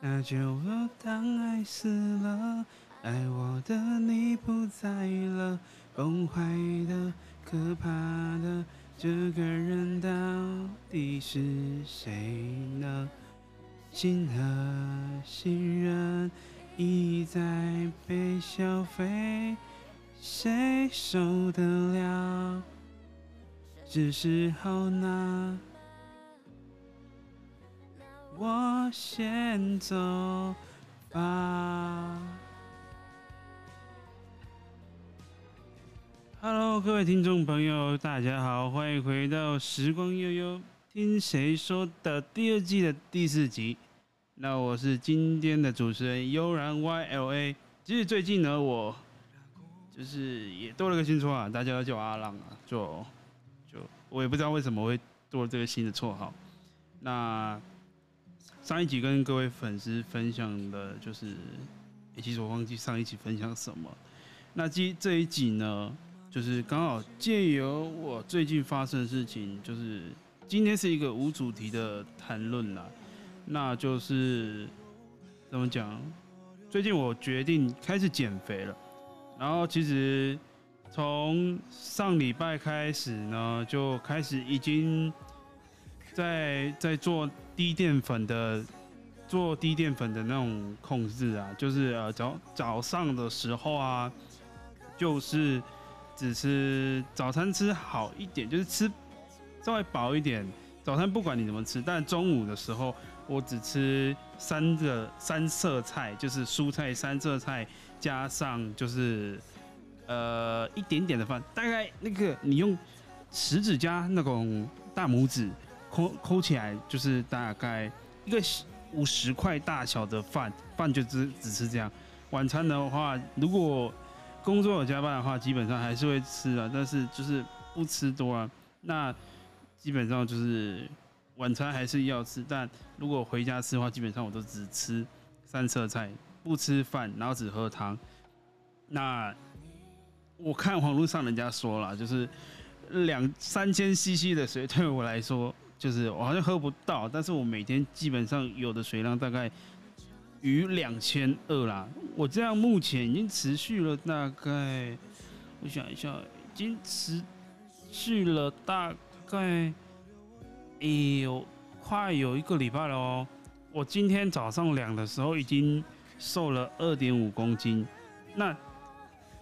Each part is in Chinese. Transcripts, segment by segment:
那就当爱死了，爱我的你不在了，崩坏的、可怕的，这个人到底是谁呢？心和信任一再被消费，谁受得了？是时候呢，我先走吧。Hello，各位听众朋友，大家好，欢迎回到《时光悠悠听谁说》的第二季的第四集。那我是今天的主持人悠然 YLA。其实最近呢，我就是也多了个新绰号，大家都叫我阿浪啊。就就我也不知道为什么会多了这个新的绰号。那上一集跟各位粉丝分享的就是，其实我忘记上一集分享什么。那这这一集呢，就是刚好借由我最近发生的事情，就是今天是一个无主题的谈论啦。那就是怎么讲？最近我决定开始减肥了，然后其实从上礼拜开始呢，就开始已经在在做低淀粉的做低淀粉的那种控制啊，就是呃早早上的时候啊，就是只吃早餐吃好一点，就是吃稍微饱一点。早餐不管你怎么吃，但中午的时候我只吃三个三色菜，就是蔬菜三色菜加上就是呃一点点的饭，大概那个你用食指加那种大拇指抠抠起来，就是大概一个五十块大小的饭，饭就只只吃这样。晚餐的话，如果工作有加班的话，基本上还是会吃啊，但是就是不吃多啊。那基本上就是晚餐还是要吃，但如果回家吃的话，基本上我都只吃三色菜，不吃饭，然后只喝汤。那我看网络上人家说了，就是两三千 CC 的水对我来说，就是我好像喝不到，但是我每天基本上有的水量大概逾两千二啦。我这样目前已经持续了大概，我想一下，已经持续了大。概，哎呦，快有一个礼拜了哦。我今天早上量的时候，已经瘦了二点五公斤。那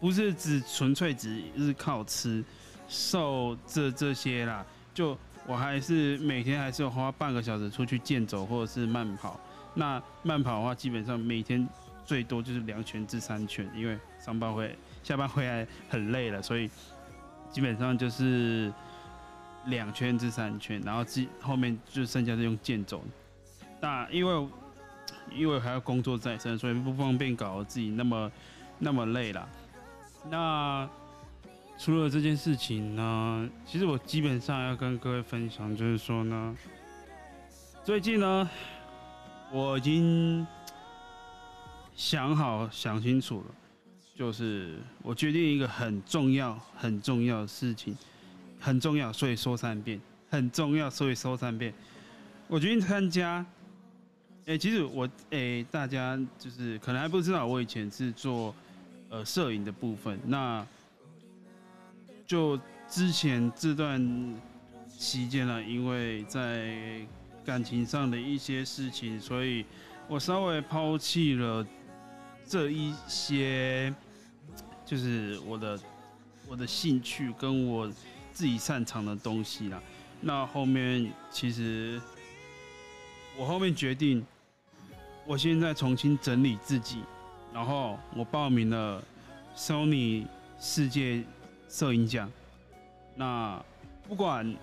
不是只纯粹只是靠吃瘦这这些啦，就我还是每天还是要花半个小时出去健走或者是慢跑。那慢跑的话，基本上每天最多就是两圈至三圈，因为上班回下班回来很累了，所以基本上就是。两圈至三圈，然后后后面就剩下是用健走。那因为因为还要工作在身，所以不方便搞自己那么那么累了。那除了这件事情呢，其实我基本上要跟各位分享，就是说呢，最近呢，我已经想好想清楚了，就是我决定一个很重要很重要的事情。很重要，所以说三遍。很重要，所以说三遍。我决定参加。哎、其实我哎、大家就是可能还不知道，我以前是做呃摄影的部分。那就之前这段期间呢，因为在感情上的一些事情，所以我稍微抛弃了这一些，就是我的我的兴趣跟我。自己擅长的东西啦，那后面其实我后面决定，我现在重新整理自己，然后我报名了 Sony 世界摄影奖。那不管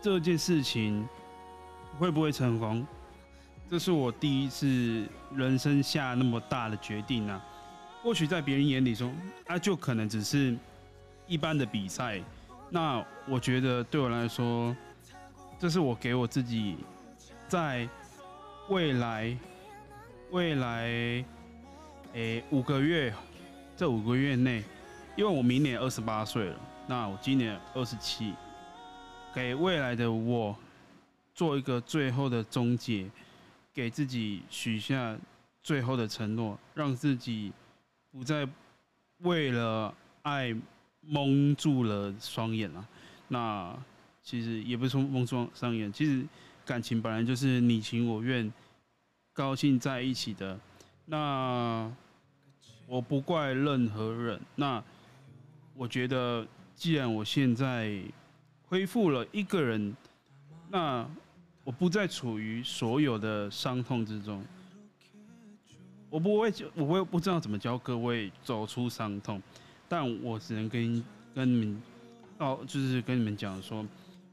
这件事情会不会成功，这是我第一次人生下那么大的决定啊。或许在别人眼里说，啊，就可能只是一般的比赛。那我觉得对我来说，这是我给我自己在未来未来诶、五个月，这五个月内，因为我明年二十八岁了，那我今年二十七，给未来的我做一个最后的终结，给自己许下最后的承诺，让自己不再为了爱蒙住了双眼啊。那其实也不是说蒙住双眼，其实感情本来就是你情我愿，高兴在一起的。那我不怪任何人。那我觉得，既然我现在恢复了一个人，那我不再处于所有的伤痛之中。我不会，我会不知道怎么教各位走出伤痛，但我只能跟跟你们，哦，就是跟你们讲说，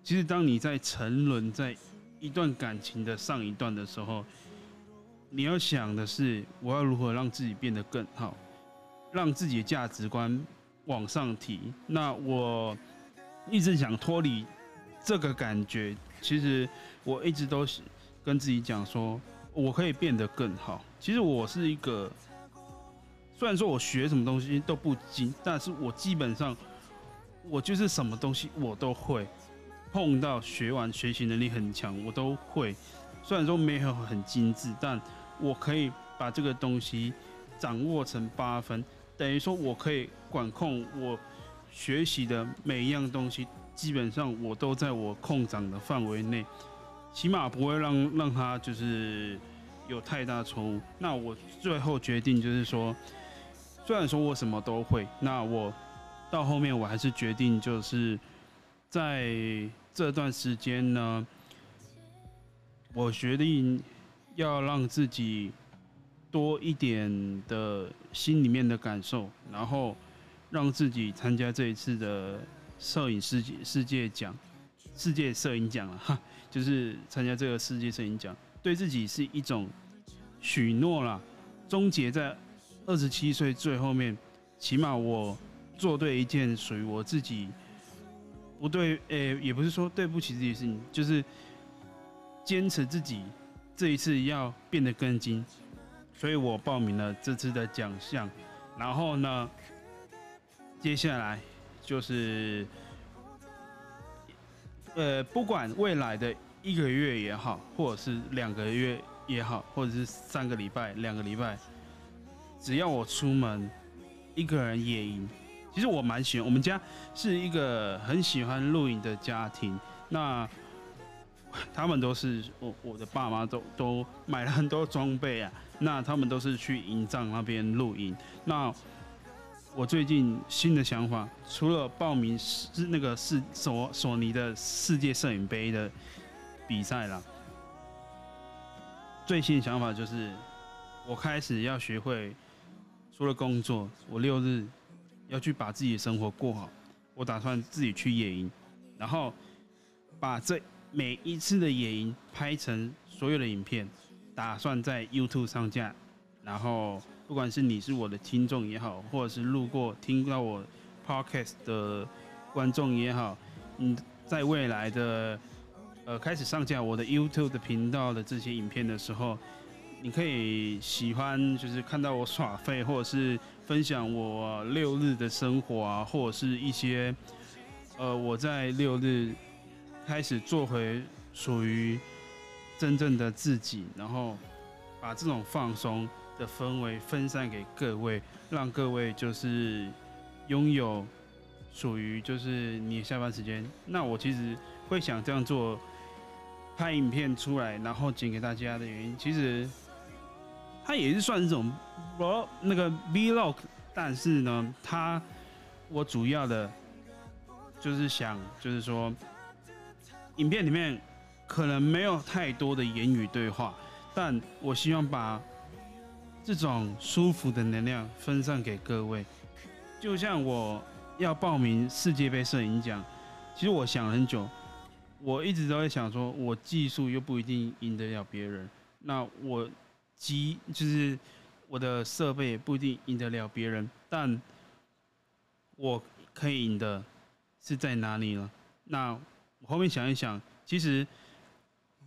其实当你在沉沦在一段感情的上一段的时候，你要想的是，我要如何让自己变得更好，让自己的价值观往上提。那我一直想脱离这个感觉，其实我一直都是跟自己讲说。我可以变得更好。其实我是一个，虽然说我学什么东西都不精，但是我基本上我就是什么东西我都会碰到，学完学习能力很强，我都会。虽然说没有很精致，但我可以把这个东西掌握成八分，等于说我可以管控我学习的每一样东西，基本上我都在我控掌的范围内。起码不会让让他就是有太大错误。那我最后决定就是说，虽然说我什么都会，那我到后面我还是决定就是在这段时间呢，我决定要让自己多一点的心里面的感受，然后让自己参加这一次的摄影世界世界奖，世界摄影奖了哈。就是参加这个世界摄影奖，对自己是一种许诺啦。终结在二十七岁最后面，起码我做对一件属于我自己不对，诶、也不是说对不起自己的事情，就是坚持自己这一次要变得更精。所以我报名了这次的奖项，然后呢，接下来就是。呃，不管未来的一个月也好，或者是两个月也好，或者是三个礼拜、两个礼拜，只要我出门一个人野营，其实我蛮喜欢。我们家是一个很喜欢露营的家庭，那他们都是我我的爸妈都都买了很多装备啊，那他们都是去营帐那边露营，那。我最近新的想法，除了报名是那个是索索尼的世界摄影杯的比赛啦，最新的想法就是，我开始要学会，除了工作，我六日要去把自己的生活过好。我打算自己去野营，然后把这每一次的野营拍成所有的影片，打算在 YouTube 上架，然后。不管是你是我的听众也好，或者是路过听到我 podcast 的观众也好，嗯，在未来的呃开始上架我的 YouTube 的频道的这些影片的时候，你可以喜欢就是看到我耍废，或者是分享我六日的生活啊，或者是一些呃我在六日开始做回属于真正的自己，然后把这种放松。的氛围分散给各位，让各位就是拥有属于就是你下班时间。那我其实会想这样做，拍影片出来，然后剪给大家的原因，其实它也是算这种我那个 vlog，但是呢，它我主要的就是想就是说，影片里面可能没有太多的言语对话，但我希望把。这种舒服的能量分散给各位，就像我要报名世界杯摄影奖，其实我想很久，我一直都在想说，我技术又不一定赢得了别人，那我机就是我的设备也不一定赢得了别人，但我可以赢的是在哪里呢？那后面想一想，其实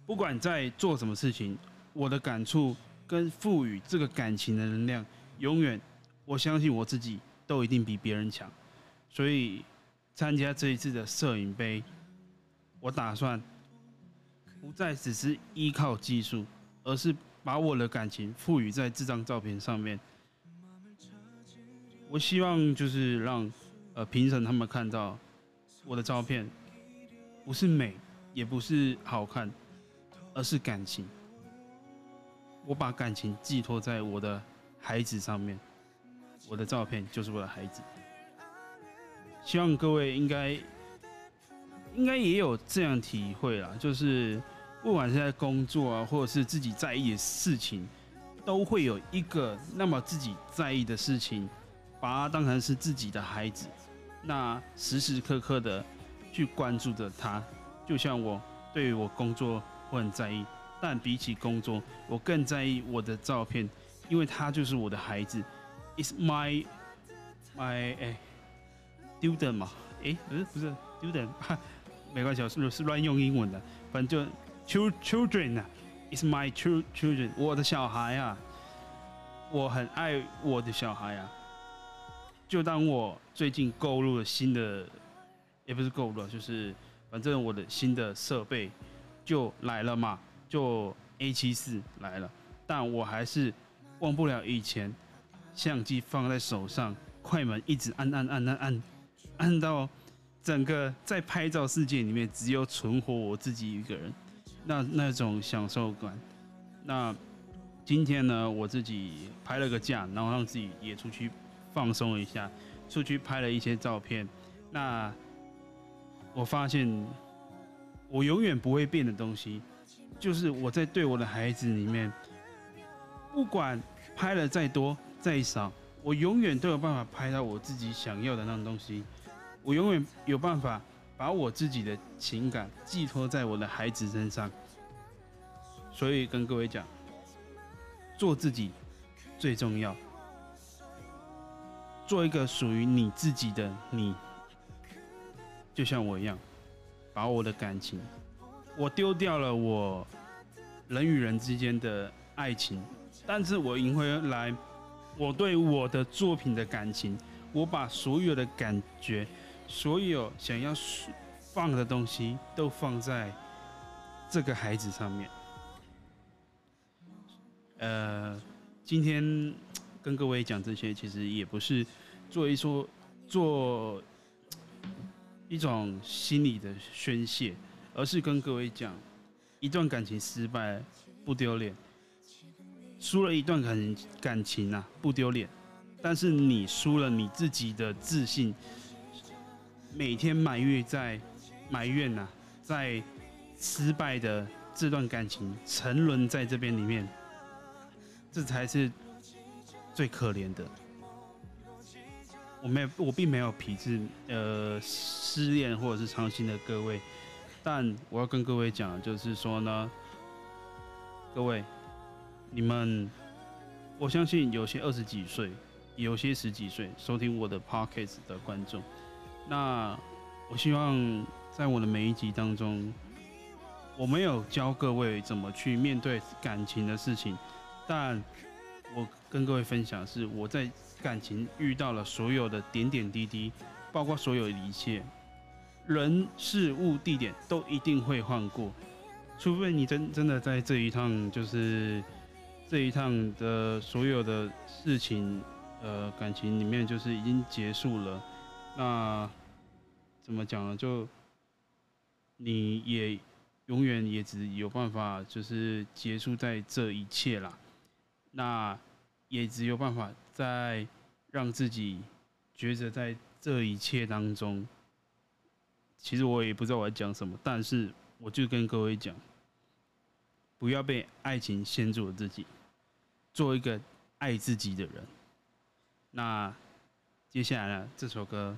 不管在做什么事情，我的感触。跟赋予这个感情的能量，永远，我相信我自己都一定比别人强。所以参加这一次的摄影杯，我打算不再只是依靠技术，而是把我的感情赋予在这张照片上面。我希望就是让呃评审他们看到我的照片，不是美，也不是好看，而是感情。我把感情寄托在我的孩子上面，我的照片就是我的孩子。希望各位应该应该也有这样体会啦，就是不管是在工作啊，或者是自己在意的事情，都会有一个那么自己在意的事情。把它当成是自己的孩子，那时时刻刻的去关注着他，就像我对于我工作我很在意，但比起工作，我更在意我的照片，因为他就是我的孩子 Is my my 哎，student 嘛，哎，不是不是 student，没关系，是是乱用英文的，反正就 children 啊，It's my children，我的小孩啊，我很爱我的小孩啊。就当我最近购入了新的，也不是购入了，就是反正我的新的设备就来了嘛，就 A74 来了，但我还是忘不了以前相机放在手上，快门一直按按按按按，按到整个在拍照世界里面只有存活我自己一个人，那那种享受感。那今天呢，我自己拍了个假，然后让自己也出去。放松一下，出去拍了一些照片。那我发现，我永远不会变的东西，就是我在对我的孩子里面，不管拍了再多再少，我永远都有办法拍到我自己想要的那种东西。我永远有办法把我自己的情感寄托在我的孩子身上。所以跟各位讲，做自己最重要。做一个属于你自己的你，就像我一样，把我的感情，我丢掉了我人与人之间的爱情，但是我赢回来我对我的作品的感情，我把所有的感觉，所有想要放的东西都放在这个孩子上面。呃，今天。跟各位讲这些，其实也不是做一说做一种心理的宣泄，而是跟各位讲，一段感情失败不丢脸，输了一段感感情啊不丢脸，但是你输了你自己的自信，每天埋怨在埋怨呐，在失败的这段感情沉沦在这边里面，这才是。最可怜的，我没有，我并没有鄙视呃失恋或者是伤心的各位，但我要跟各位讲，就是说呢，各位，你们，我相信有些二十几岁，有些十几岁收听我的 podcast 的观众，那我希望在我的每一集当中，我没有教各位怎么去面对感情的事情，但。跟各位分享是我在感情遇到了所有的点点滴滴，包括所有的一切，人事物地点都一定会换过，除非你真真的在这一趟就是这一趟的所有的事情，呃，感情里面就是已经结束了，那怎么讲呢？就你也永远也只有办法就是结束在这一切啦。那也只有办法在让自己觉得在这一切当中，其实我也不知道我要讲什么，但是我就跟各位讲，不要被爱情限住了自己，做一个爱自己的人。那接下来呢，这首歌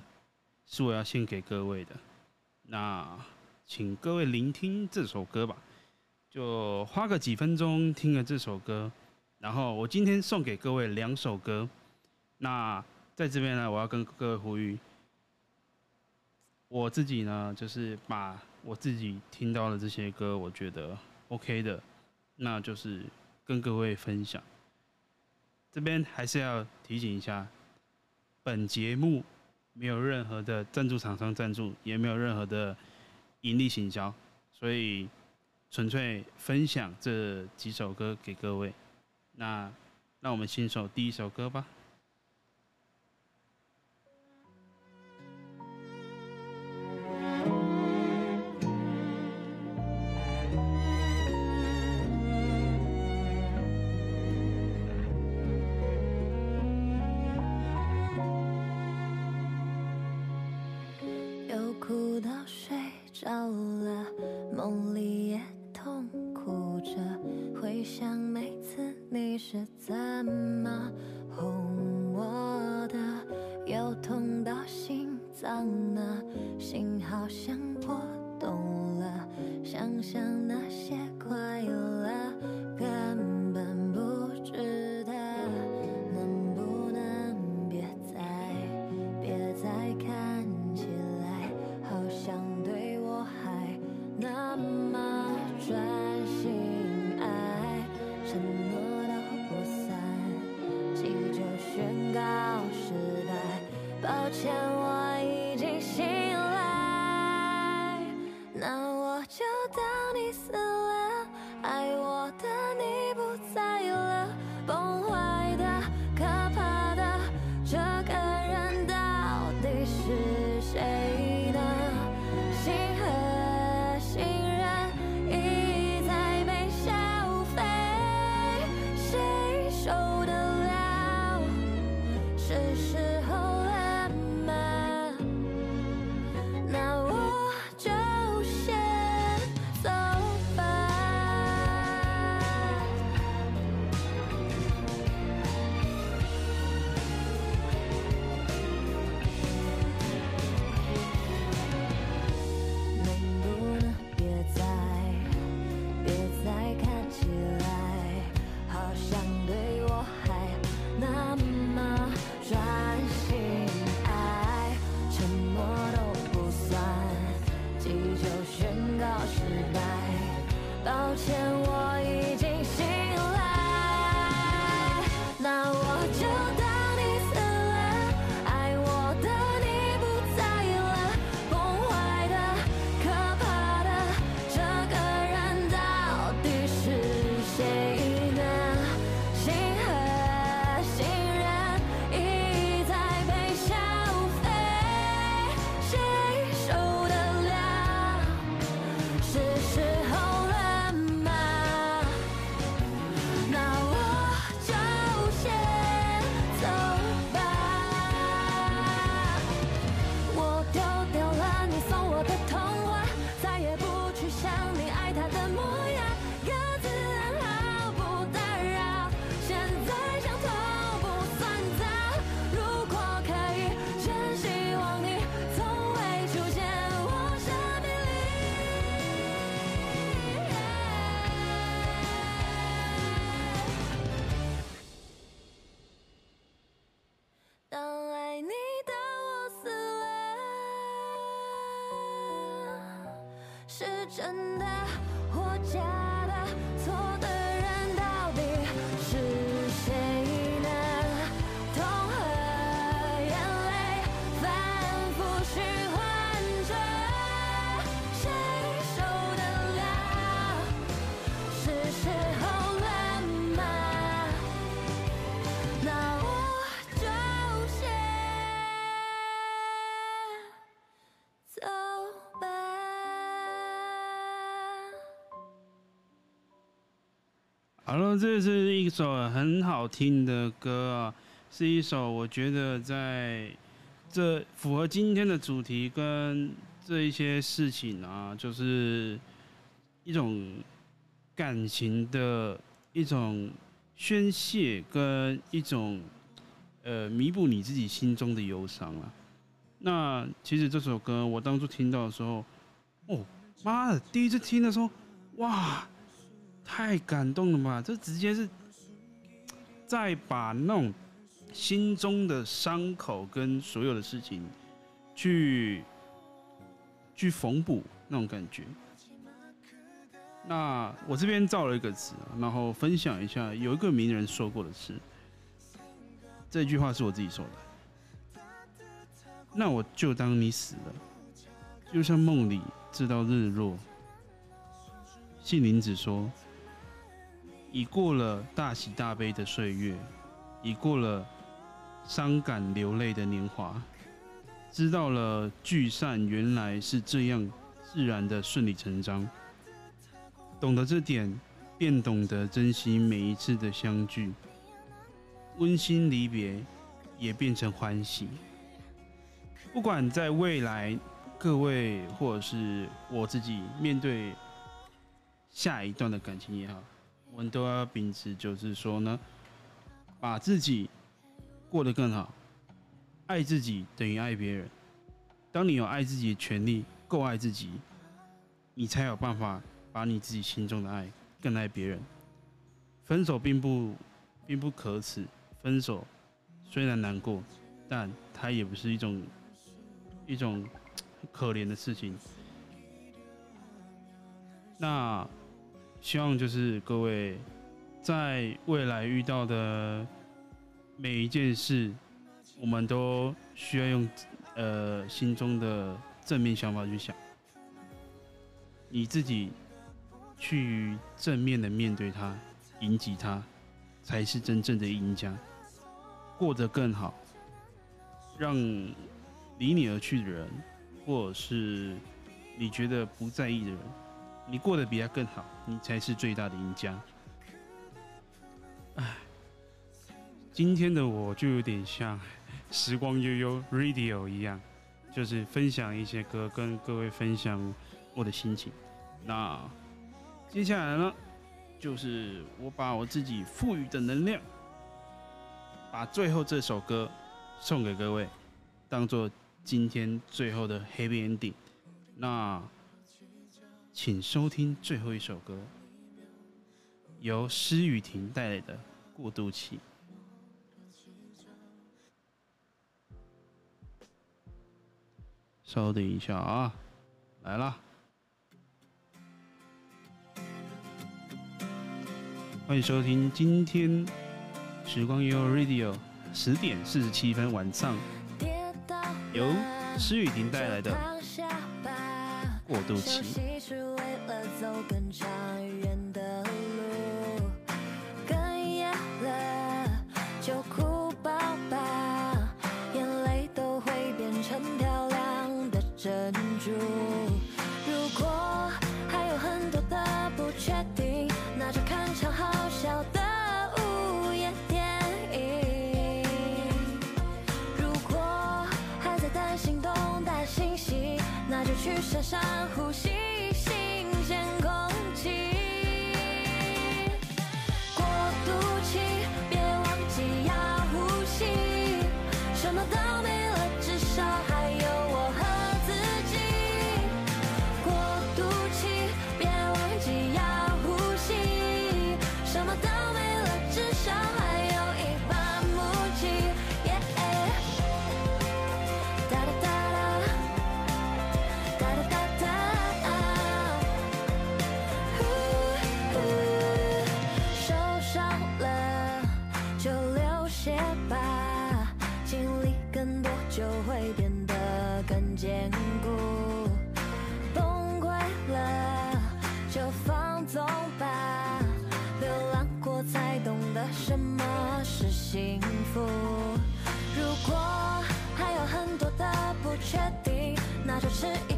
是我要献给各位的，那请各位聆听这首歌吧，就花个几分钟听了这首歌。然后我今天送给各位两首歌，那在这边呢，我要跟各位呼吁，我自己呢，就是把我自己听到的这些歌，我觉得 OK 的，那就是跟各位分享。这边还是要提醒一下，本节目没有任何的赞助厂商赞助，也没有任何的盈利行销，所以纯粹分享这几首歌给各位。那那我们新手第一首歌吧。前我是真的或假的错这是一首很好听的歌啊，是一首我觉得在这符合今天的主题跟这一些事情啊，就是一种感情的一种宣泄跟一种呃弥补你自己心中的忧伤啊。那其实这首歌我当初听到的时候，哦妈的，第一次听的时候，哇！太感动了吧！这直接是在把那种心中的伤口跟所有的事情去去缝补那种感觉。那我这边造了一个词，然后分享一下，有一个名人说过的事。这句话是我自己说的。那我就当你死了，就像梦里知道日落。杏林子说：“已过了大喜大悲的岁月，已过了伤感流泪的年华，知道了聚散原来是这样自然的顺理成章。懂得这点，便懂得珍惜每一次的相聚。温馨离别，也变成欢喜。不管在未来。”各位，或者是我自己，面对下一段的感情也好，我们都要秉持，就是说呢，把自己过得更好，爱自己等于爱别人。当你有爱自己的权利，够爱自己，你才有办法把你自己心中的爱更爱别人。分手并不并不可耻，分手虽然难过，但它也不是一种一种。可怜的事情。那希望就是各位在未来遇到的每一件事，我们都需要用呃心中的正面想法去想，你自己去正面的面对它，迎击它，才是真正的赢家，过得更好，让离你而去的人。或者是你觉得不在意的人，你过得比他更好，你才是最大的赢家。唉，今天的我就有点像时光悠悠 Radio 一样，就是分享一些歌，跟各位分享我的心情。那接下来呢，就是我把我自己赋予的能量，把最后这首歌送给各位，当做。今天最后的 Happy Ending，那请收听最后一首歌，由施雨婷带来的《过渡期》。稍等一下啊，来了，欢迎收听今天时光悠悠 Radio 十点四十七分晚上。由施雨婷带来的过渡期。走更长远的路哽咽了就哭吧吧眼泪都会变成漂亮的珍珠。如果还有很多的不确定那就看场好笑的午夜电影。如果还在担心等待星星那就去山上呼吸好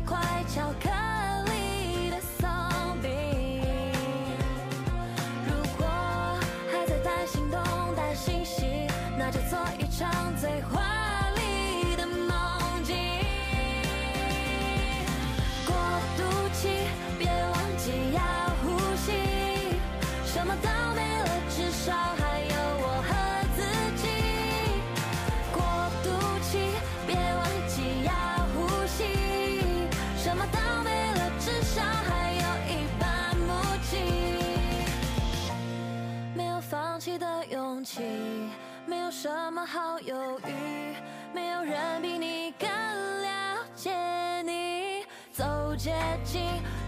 走捷径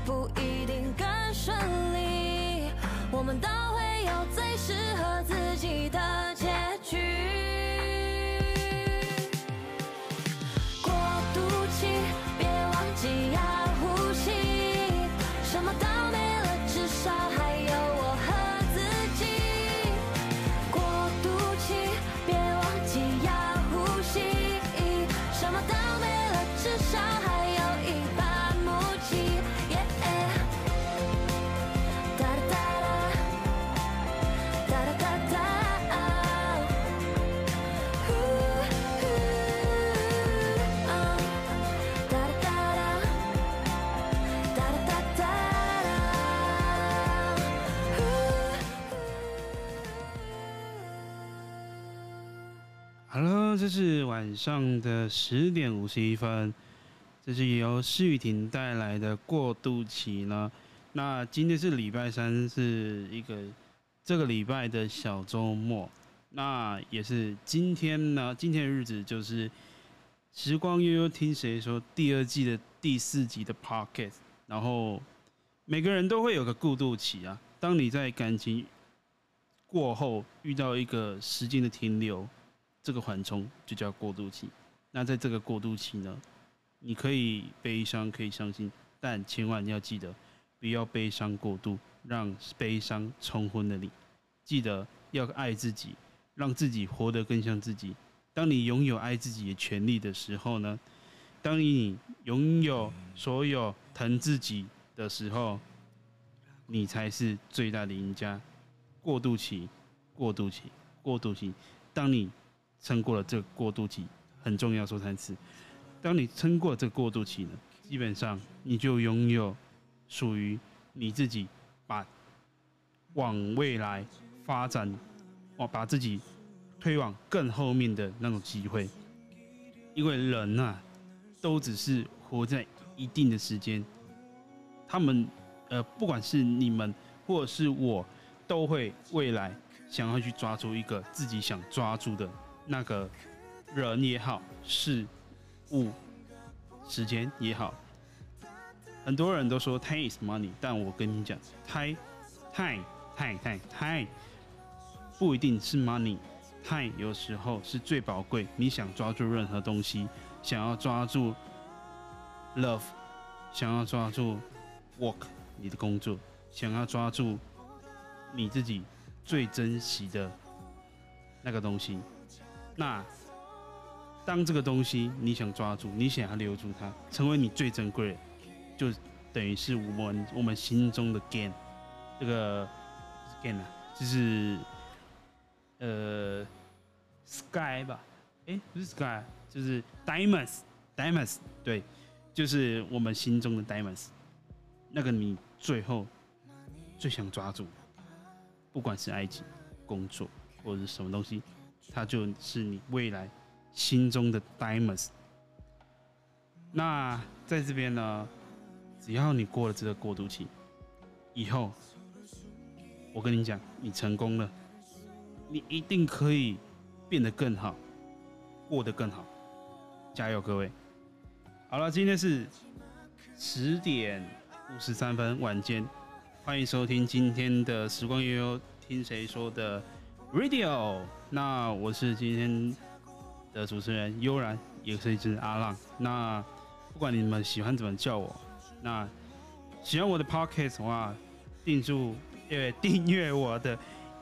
不一定更顺利，我们都会有最适合自己的结局。晚上的十点五十一分，这是由施雨婷带来的过渡期呢。那今天是礼拜三，是一个这个礼拜的小周末。那也是今天呢，今天的日子就是时光悠悠听谁说第二季的第四集的 Pocket。然后每个人都会有个过渡期啊，当你在感情过后遇到一个时间的停留。这个缓冲就叫过渡期。那在这个过渡期呢，你可以悲伤，可以伤心，但千万要记得，不要悲伤过度，让悲伤冲昏了你。记得要爱自己，让自己活得更像自己。当你拥有爱自己的权利的时候呢，当你拥有所有疼自己的时候，你才是最大的赢家。过渡期，过渡期，过渡期。当你撑过了这个过渡期，很重要，说三次。当你撑过这个过渡期呢，基本上你就拥有属于你自己，把往未来发展，哦把自己推往更后面的那种机会。因为人啊，都只是活在一定的时间，他们呃，不管是你们或者是我，都会未来想要去抓住一个自己想抓住的。那个人也好，事物、时间也好，很多人都说 time is money，但我跟你讲，time time time time time 不一定是 money，time 有时候是最宝贵。你想抓住任何东西，想要抓住 love，想要抓住 work，你的工作，想要抓住你自己最珍惜的那个东西。那当这个东西你想抓住，你想要留住它，成为你最珍贵的，就等于是我们我们心中的 gain，这个 gain 啊，就是呃 sky 吧？哎、不是 sky，就是 diamonds，diamonds，对，就是我们心中的 diamonds，那个你最后最想抓住，不管是爱情、工作或者是什么东西。它就是你未来心中的 diamonds。那在这边呢，只要你过了这个过渡期，以后我跟你讲，你成功了，你一定可以变得更好，过得更好。加油，各位！好了，今天是十点五十三分晚间，欢迎收听今天的时光悠悠，听谁说的 Radio。那我是今天的主持人悠然，也是一只阿浪。那不管你们喜欢怎么叫我，那喜欢我的 Podcast 的话，订住呃订阅我的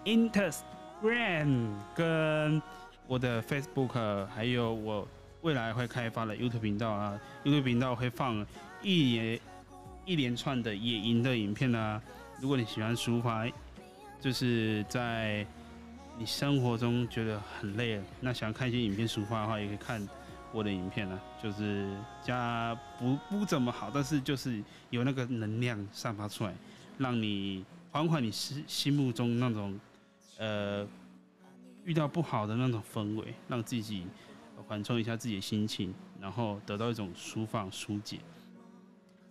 Instagram 跟我的 Facebook，还有我未来会开发的 YouTube 频道啊，YouTube 频道会放一连一连串的野营的影片啊。如果你喜欢抒发，就是在。你生活中觉得很累了，那想要看一些影片抒发的话，也可以看我的影片啊。就是加不不怎么好，但是就是有那个能量散发出来，让你缓缓你心心目中那种呃遇到不好的那种氛围，让自己缓冲一下自己的心情，然后得到一种舒放疏解。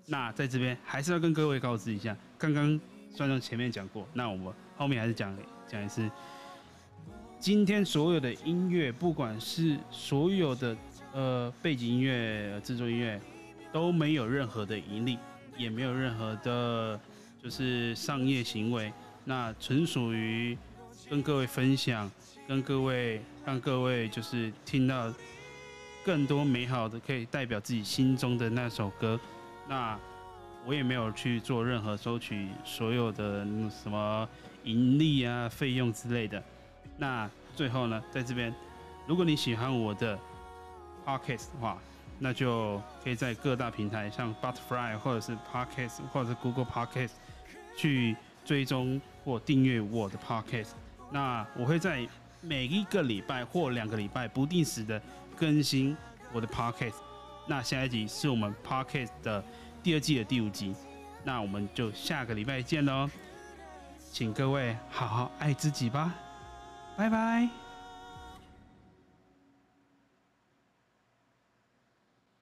那在这边还是要跟各位告知一下，刚刚虽然前面讲过，那我们后面还是讲讲一次。今天所有的音乐，不管是所有的呃背景音乐、制作音乐，都没有任何的盈利，也没有任何的，就是商业行为。那纯属于跟各位分享，跟各位让各位就是听到更多美好的，可以代表自己心中的那首歌。那我也没有去做任何收取所有的什么盈利啊、费用之类的。那最后呢，在这边，如果你喜欢我的 podcast 的话，那就可以在各大平台，像 Butterfly 或者是 Podcast 或者是 Google Podcast 去追踪或订阅我的 podcast。那我会在每一个礼拜或两个礼拜不定时的更新我的 podcast。那下一集是我们 podcast 的第二季的第五集。那我们就下个礼拜见喽，请各位好好爱自己吧。拜拜。